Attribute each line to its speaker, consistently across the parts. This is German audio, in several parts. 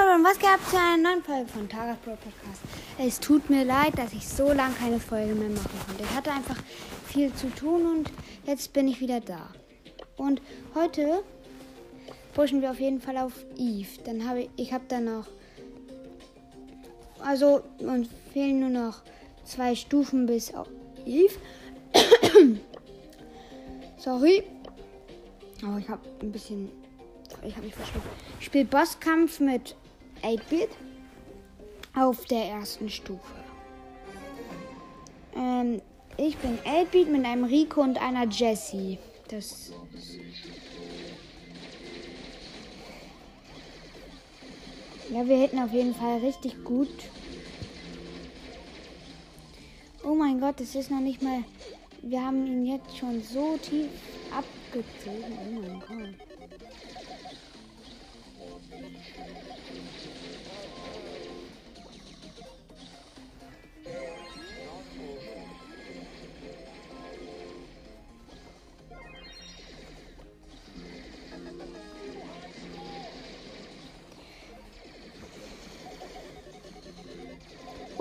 Speaker 1: Hallo und was gab zu einer neuen Folge von Tagas Pro Podcast. Es tut mir leid, dass ich so lange keine Folge mehr machen konnte. Ich hatte einfach viel zu tun und jetzt bin ich wieder da. Und heute pushen wir auf jeden Fall auf Eve. Dann habe ich, ich habe dann noch, also uns fehlen nur noch zwei Stufen bis auf Eve. Sorry. Aber ich habe ein bisschen, ich habe mich verschluckt. Ich spiele Bosskampf mit 8-Bit auf der ersten Stufe. Ähm, ich bin 8-Bit mit einem Rico und einer Jessie. Das Ja, wir hätten auf jeden Fall richtig gut. Oh mein Gott, es ist noch nicht mal. Wir haben ihn jetzt schon so tief abgezogen. Oh mein Gott.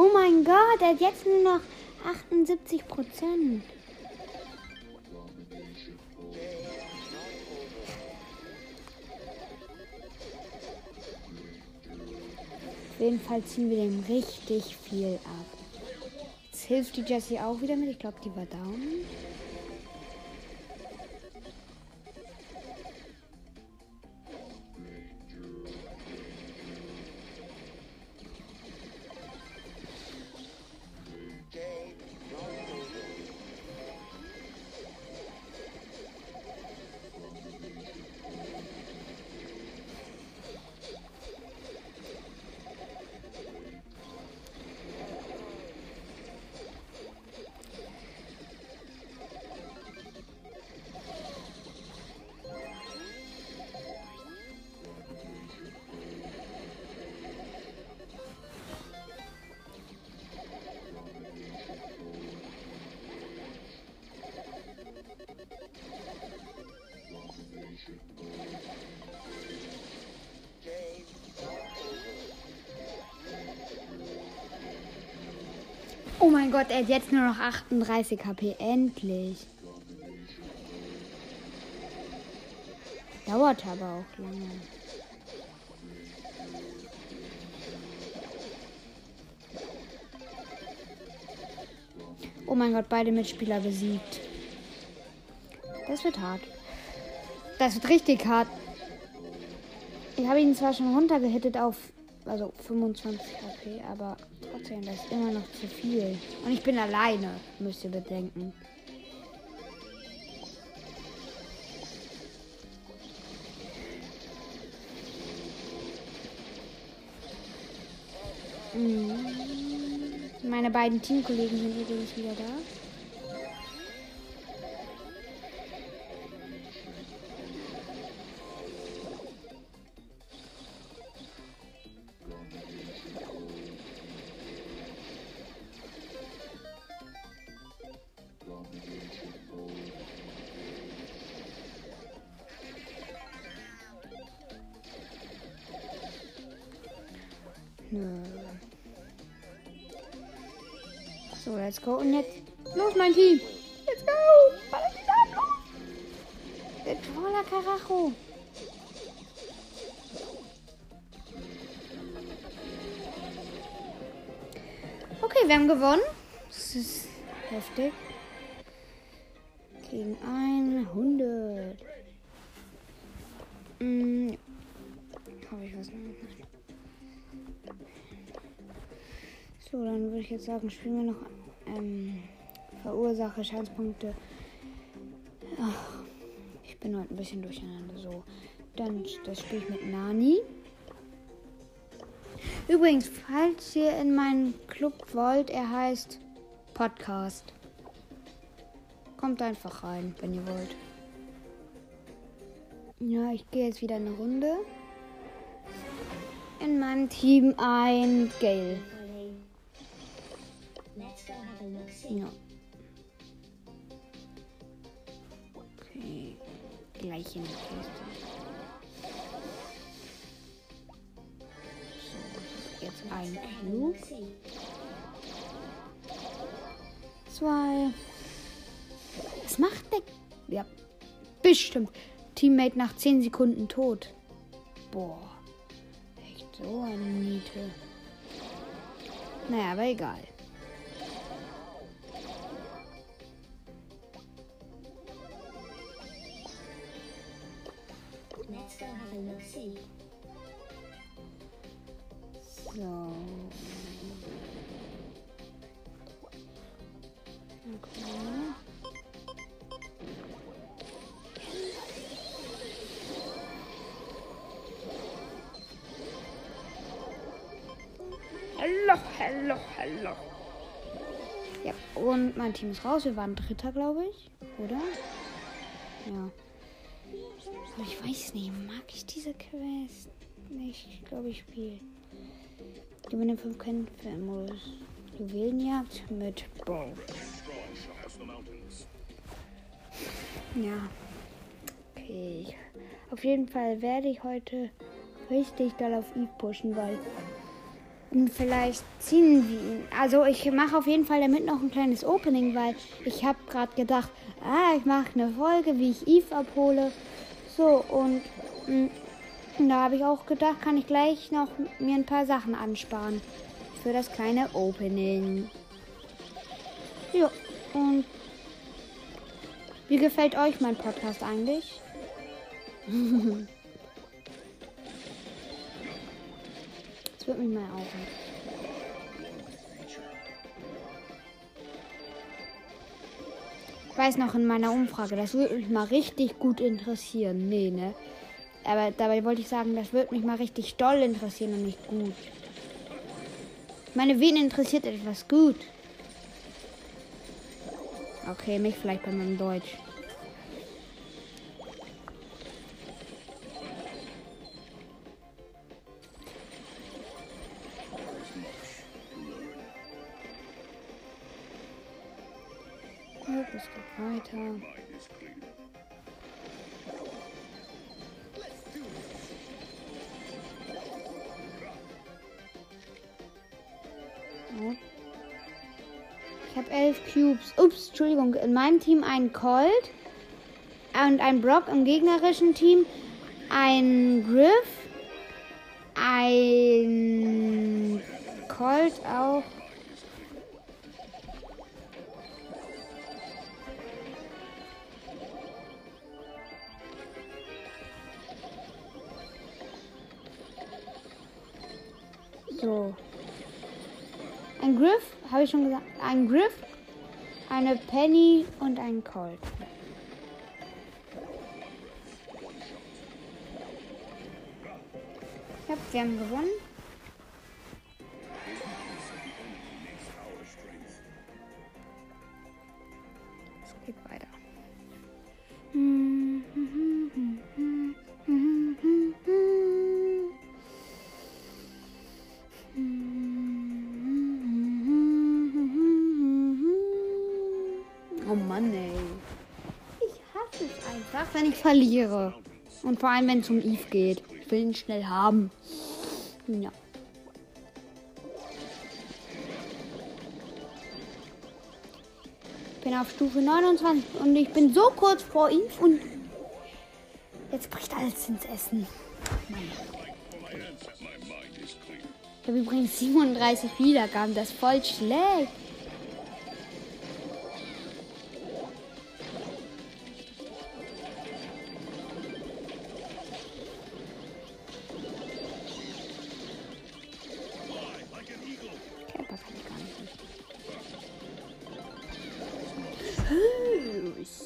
Speaker 1: Oh mein Gott, er hat jetzt nur noch 78 Prozent. Auf jeden Fall ziehen wir dem richtig viel ab. Jetzt hilft die Jessie auch wieder mit. Ich glaube, die war down. Oh mein Gott, er hat jetzt nur noch 38 HP. Endlich. Dauert aber auch lange. Oh mein Gott, beide Mitspieler besiegt. Das wird hart. Das wird richtig hart. Ich habe ihn zwar schon runtergehittet auf also 25 HP, aber trotzdem, das ist immer noch zu viel. Und ich bin alleine, müsst ihr bedenken. Mhm. Meine beiden Teamkollegen sind übrigens wieder da. Go. Und jetzt. Los, mein Team. Let's go. Ballert die Damen los. Der Troller Karacho. Okay, wir haben gewonnen. Das ist heftig. Gegen 100. Hm. Habe ich was noch? So, dann würde ich jetzt sagen, spielen wir noch ähm, Verursache, Schadspunkte. Ach, ich bin heute ein bisschen durcheinander. So, dann das spiele ich mit Nani. Übrigens, falls ihr in meinen Club wollt, er heißt Podcast. Kommt einfach rein, wenn ihr wollt. Ja, ich gehe jetzt wieder eine Runde. In meinem Team ein Gale. Ja. Okay. Gleich in die Kiste. Ein Cube. Zwei. Was macht der? Ja, bestimmt. Teammate nach 10 Sekunden tot. Boah. Echt so eine Niete. Naja, aber egal.
Speaker 2: Have a look see.
Speaker 1: So. Okay. Hallo, hallo, hallo. Ja, und mein Team ist raus. Wir waren Dritter, glaube ich. Oder? Ja. Aber ich weiß nicht, mag ich diese Quest? Ich glaube, ich spiele. Gewinne 5 Kämpfe im Modus. Juwelenjagd mit Bow. Ja. Okay. Auf jeden Fall werde ich heute richtig doll auf Eve pushen, weil und vielleicht ziehen wir ihn. Also ich mache auf jeden Fall damit noch ein kleines Opening, weil ich habe gerade gedacht, ah, ich mache eine Folge, wie ich Eve abhole. So und mh, da habe ich auch gedacht, kann ich gleich noch mir ein paar Sachen ansparen für das kleine Opening. Ja, und wie gefällt euch mein Podcast eigentlich? Das wird mich mal aufhören. Weiß noch in meiner Umfrage, das würde mich mal richtig gut interessieren. Nee, ne? Aber dabei wollte ich sagen, das würde mich mal richtig doll interessieren und nicht gut. Meine, wen interessiert etwas gut? Okay, mich vielleicht bei meinem Deutsch. Oh. Ich habe elf Cubes. Ups, Entschuldigung. In meinem Team ein Colt und ein Brock. Im gegnerischen Team ein Griff, ein Colt auch. So. Ein Griff, habe ich schon gesagt. Ein Griff, eine Penny und ein Colt. Ja, wir haben gewonnen. Oh Mann, ey. Ich hasse es einfach, wenn ich verliere. Und vor allem, wenn es um Eve geht. Ich will ihn schnell haben. Ja. Ich bin auf Stufe 29 und ich bin so kurz vor Eve und jetzt bricht alles ins Essen. Mann. Ich habe übrigens 37 Wiedergaben, das ist voll schlecht.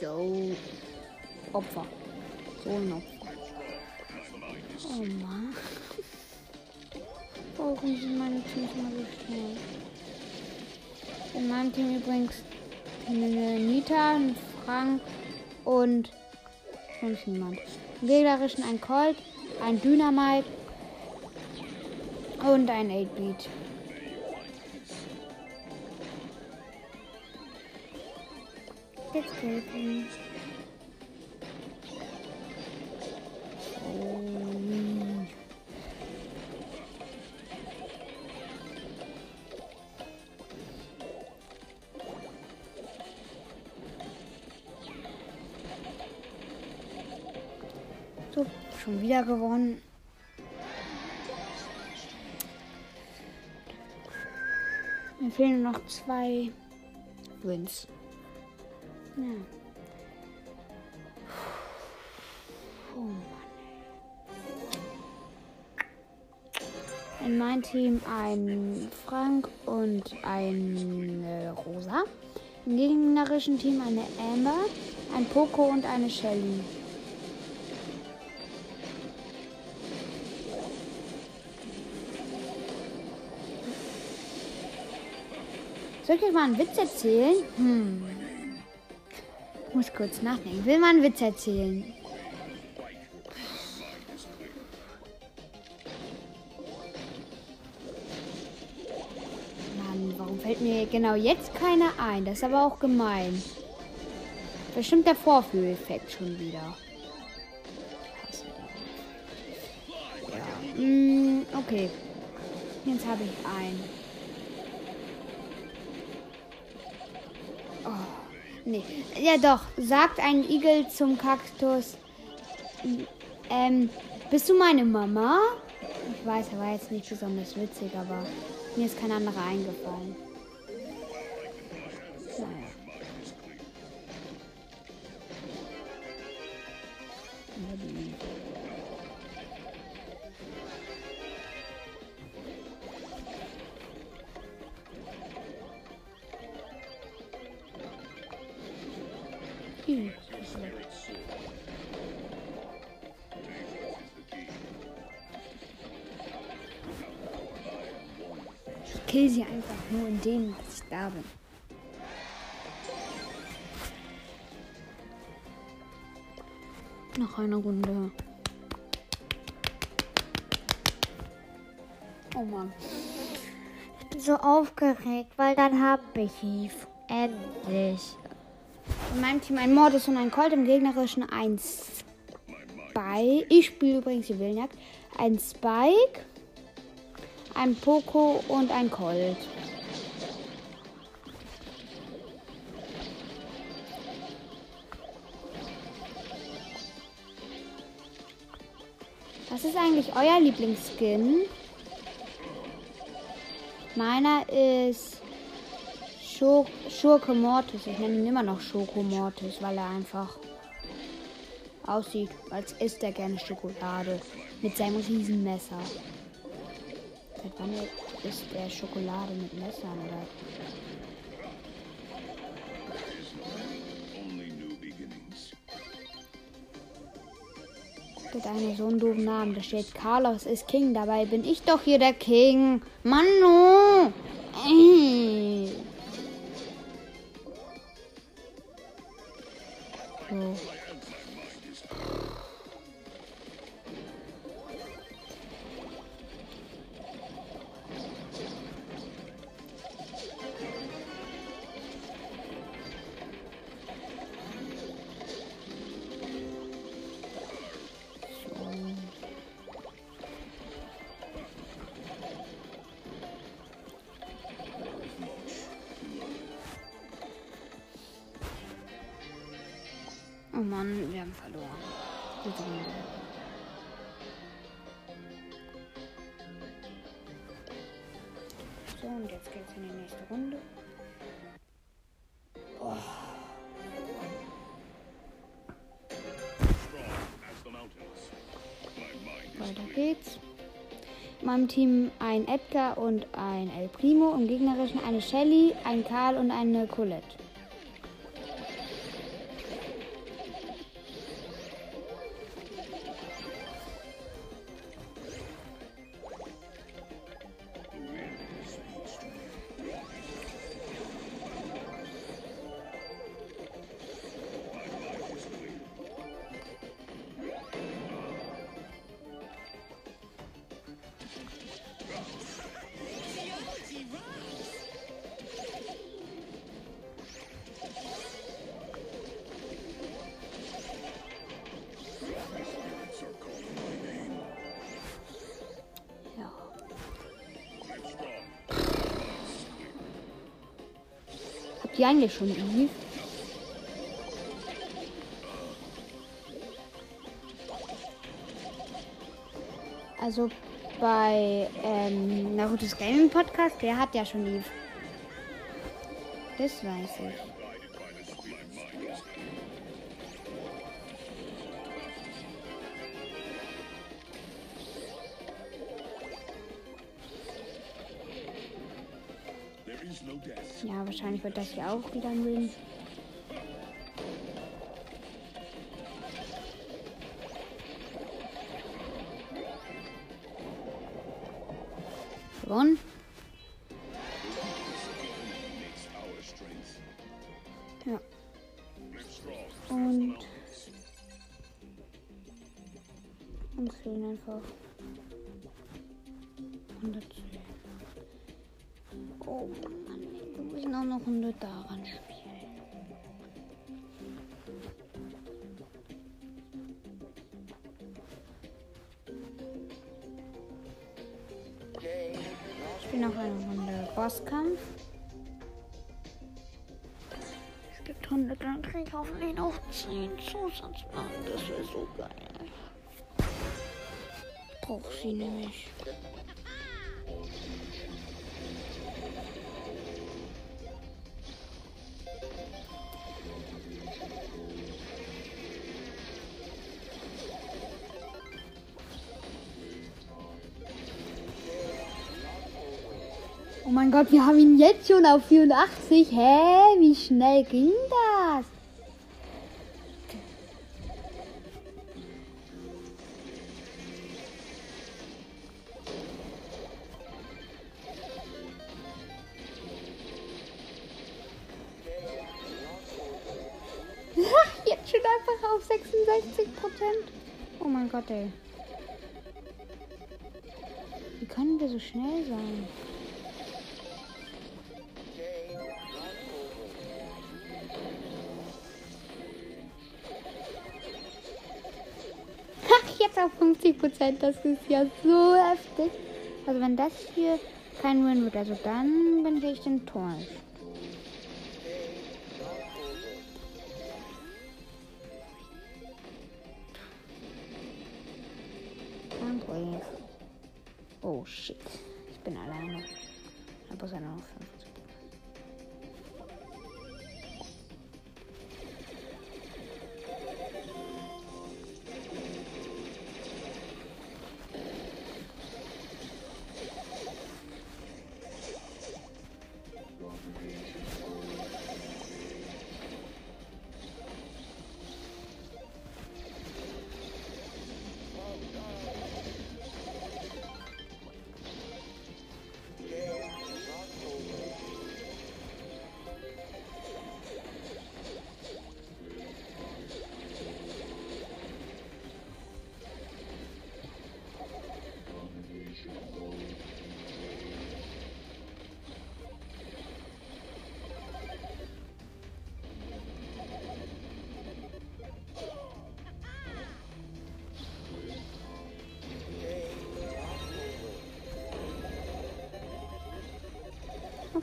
Speaker 1: So. Opfer. So ein Opfer. Oh Mann. Warum sind meine Teams immer so schnell? In meinem Team übrigens eine Nita, ein Frank und sonst niemand. Im gegnerischen ein Colt, ein Dynamite und ein 8-Beat. hochheben. So, schon wieder gewonnen. Mir fehlen noch zwei Wins. Ja. Oh Mann. In mein Team ein Frank und eine Rosa. Im gegnerischen Team eine Amber, ein Poco und eine Shelly. Soll ich euch mal einen Witz erzählen? Hm. Muss kurz nachdenken. Will man einen Witz erzählen? Mann, warum fällt mir genau jetzt keiner ein? Das ist aber auch gemein. Bestimmt der Vorführeffekt schon wieder. Ja. Mm, okay. Jetzt habe ich einen. Nee. Ja doch, sagt ein Igel zum Kaktus. Ähm, bist du meine Mama? Ich weiß, er war jetzt nicht besonders witzig, aber mir ist kein anderer eingefallen. Naja. Ih, Ich kill sie einfach nur in dem, dass ich da bin. Noch eine Runde. Oh Mann.
Speaker 2: Ich bin so aufgeregt, weil dann habe ich ihn. Endlich.
Speaker 1: In meinem Team ein Mortis und ein Colt, im gegnerischen ein Spike. Ich spiele übrigens die Willenjagd. Ein Spike, ein Poco und ein Colt. Was ist eigentlich euer Lieblingsskin? Meiner ist Schur Schurke Mortis. Ich nenne ihn immer noch Schoko Mortis, weil er einfach aussieht, als isst er gerne Schokolade mit seinem riesen Messer. Seit wann isst er Schokolade mit Messern oder? Der hat einen so einen doofen Namen. Da steht Carlos ist King. Dabei bin ich doch hier der King. Manu! Äh. So. Oh So, und jetzt geht's in die nächste Runde. Weiter geht's. In meinem Team ein Edgar und ein El Primo. Im gegnerischen eine Shelly, ein Karl und eine Colette. Ihr eigentlich schon Eve? Also bei ähm, Naruto's Gaming Podcast, der hat ja schon Eve. Das weiß ich. Ja, wahrscheinlich wird das hier auch wieder ein Win. Gewonnen. Es gibt 100, dann kriege ich hoffentlich noch 10 Zusatzmarken. Das wäre so geil. Brauche sie nämlich. Gott, wir haben ihn jetzt schon auf 84. Hä? Wie schnell ging das? Jetzt schon einfach auf 66 Prozent. Oh mein Gott, ey. Wie können wir so schnell sein? Auf 50 Prozent. Das ist ja so heftig. Also wenn das hier kein Win wird, also dann bin ich echt enttäuscht.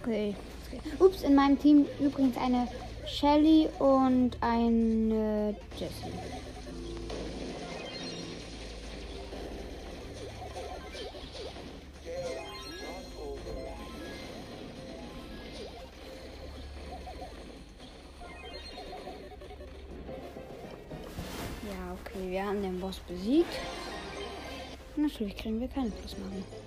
Speaker 1: Okay. Ups, in meinem Team übrigens eine Shelly und eine Jessie. Ja, okay, wir haben den Boss besiegt. Natürlich kriegen wir keine Plusmarken.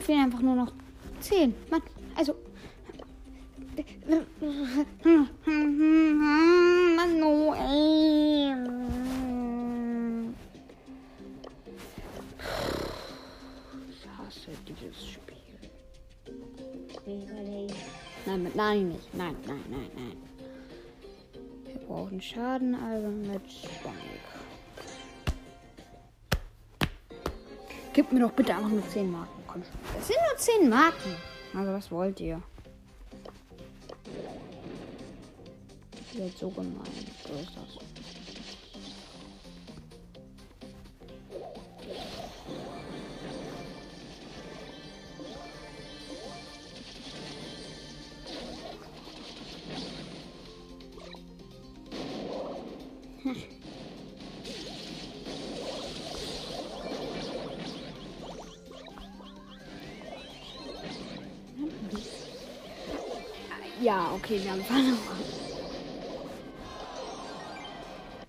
Speaker 1: Mir fehlen einfach nur noch 10. Mann, also. Manuel. Ich hasse dieses Spiel. Nein, nein nicht. Nein, nein, nein, nein. Wir brauchen Schaden, also mit Spike. Gib mir doch bitte einfach nur 10 Marken. Komm schon. Das sind nur 10 Marken. Also was wollt ihr? Ihr seid so gemein. So ist das. Ja, okay, wir haben verloren.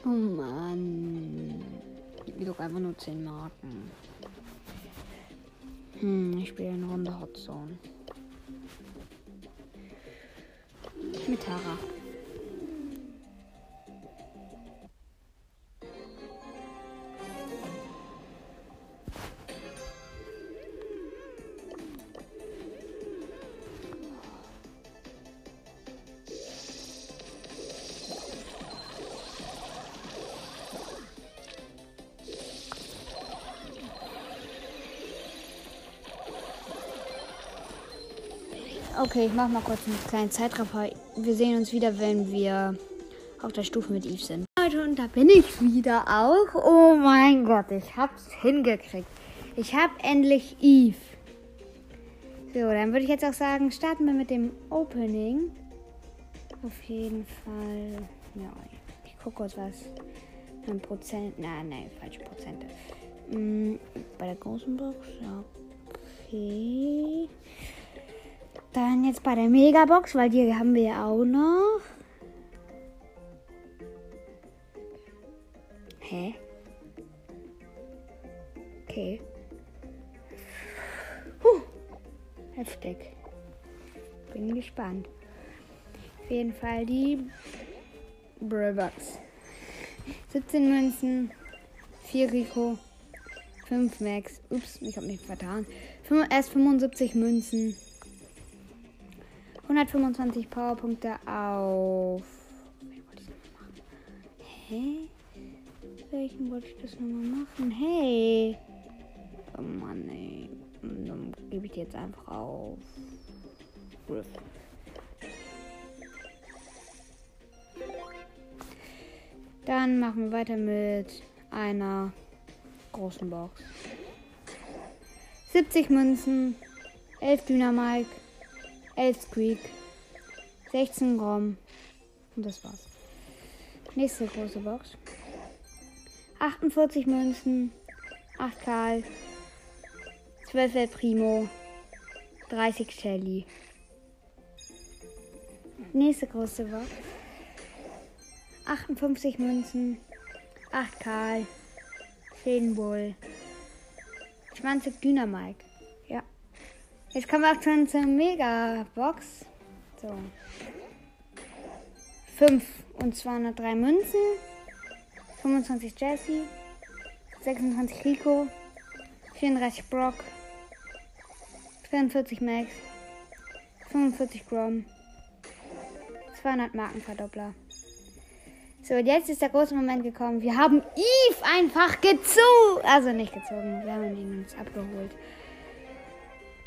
Speaker 1: Oh Mann. Gib mir doch einfach nur 10 Marken. Hm, ich spiele eine Runde Hot Zone. Mit Tara. Okay, ich mach mal kurz einen kleinen Zeitraffer. Wir sehen uns wieder, wenn wir auf der Stufe mit Eve sind. Leute, und da bin ich wieder auch. Oh mein Gott, ich hab's hingekriegt. Ich hab endlich Eve. So, dann würde ich jetzt auch sagen, starten wir mit dem Opening. Auf jeden Fall. Ja, ich gucke kurz was. Ein Prozent. Nein, nein, falsche Prozente. Hm, bei der großen Box. Okay. Dann jetzt bei der Megabox, weil die haben wir ja auch noch. Hä? Okay. Puh. Heftig. Bin gespannt. Auf jeden Fall die Brawlbox. 17 Münzen, 4 Rico, 5 Max. Ups, ich habe mich vertan. Erst 75 Münzen. 125 Powerpunkte auf. Hä? Welchen wollte ich das nochmal machen? Hey! Oh Mann, ey. Dann gebe ich jetzt einfach auf. Griff. Dann machen wir weiter mit einer großen Box. 70 Münzen, 11 Dynamike, 11 Squeak, 16 Rom und das war's. Nächste große Box. 48 Münzen, 8 Karl, 12 El Primo, 30 Shelly. Nächste große Box. 58 Münzen, 8 Karl, 10 Bull, 20 Dynamike. Jetzt kommen wir auch schon zur Mega-Box. So. 5 und 203 Münzen, 25 Jesse, 26 Rico, 34 Brock, 42 Max, 45 Grom, 200 Markenverdoppler. So, und jetzt ist der große Moment gekommen. Wir haben Eve einfach gezogen. Also nicht gezogen, wir haben ihn uns abgeholt.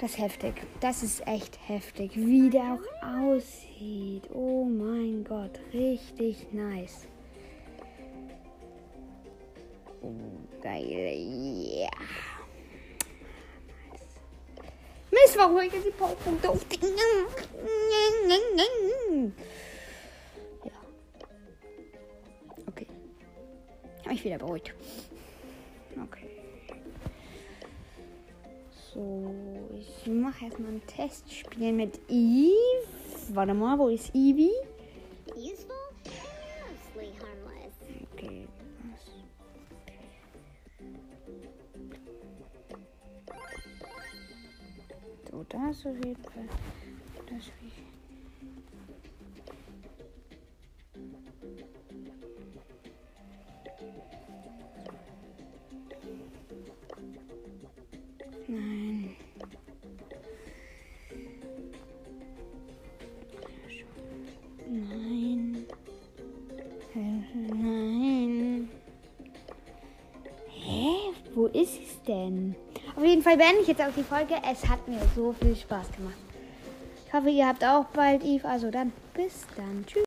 Speaker 1: Das ist heftig. Das ist echt heftig, wie der auch aussieht. Oh mein Gott, richtig nice. Oh, geil. Yeah. Mist, warum ich jetzt die Powerpunkte auf. Ja. Okay. Habe ich wieder beruhigt. So, ich mache erstmal ein Testspiel mit Eve. Warte mal, wo ist Evie? Okay. So, das auf jeden Fall. Das wie. Denn? Auf jeden Fall beende ich jetzt auch die Folge. Es hat mir so viel Spaß gemacht. Ich hoffe, ihr habt auch bald Eve. Also dann, bis dann. Tschüss.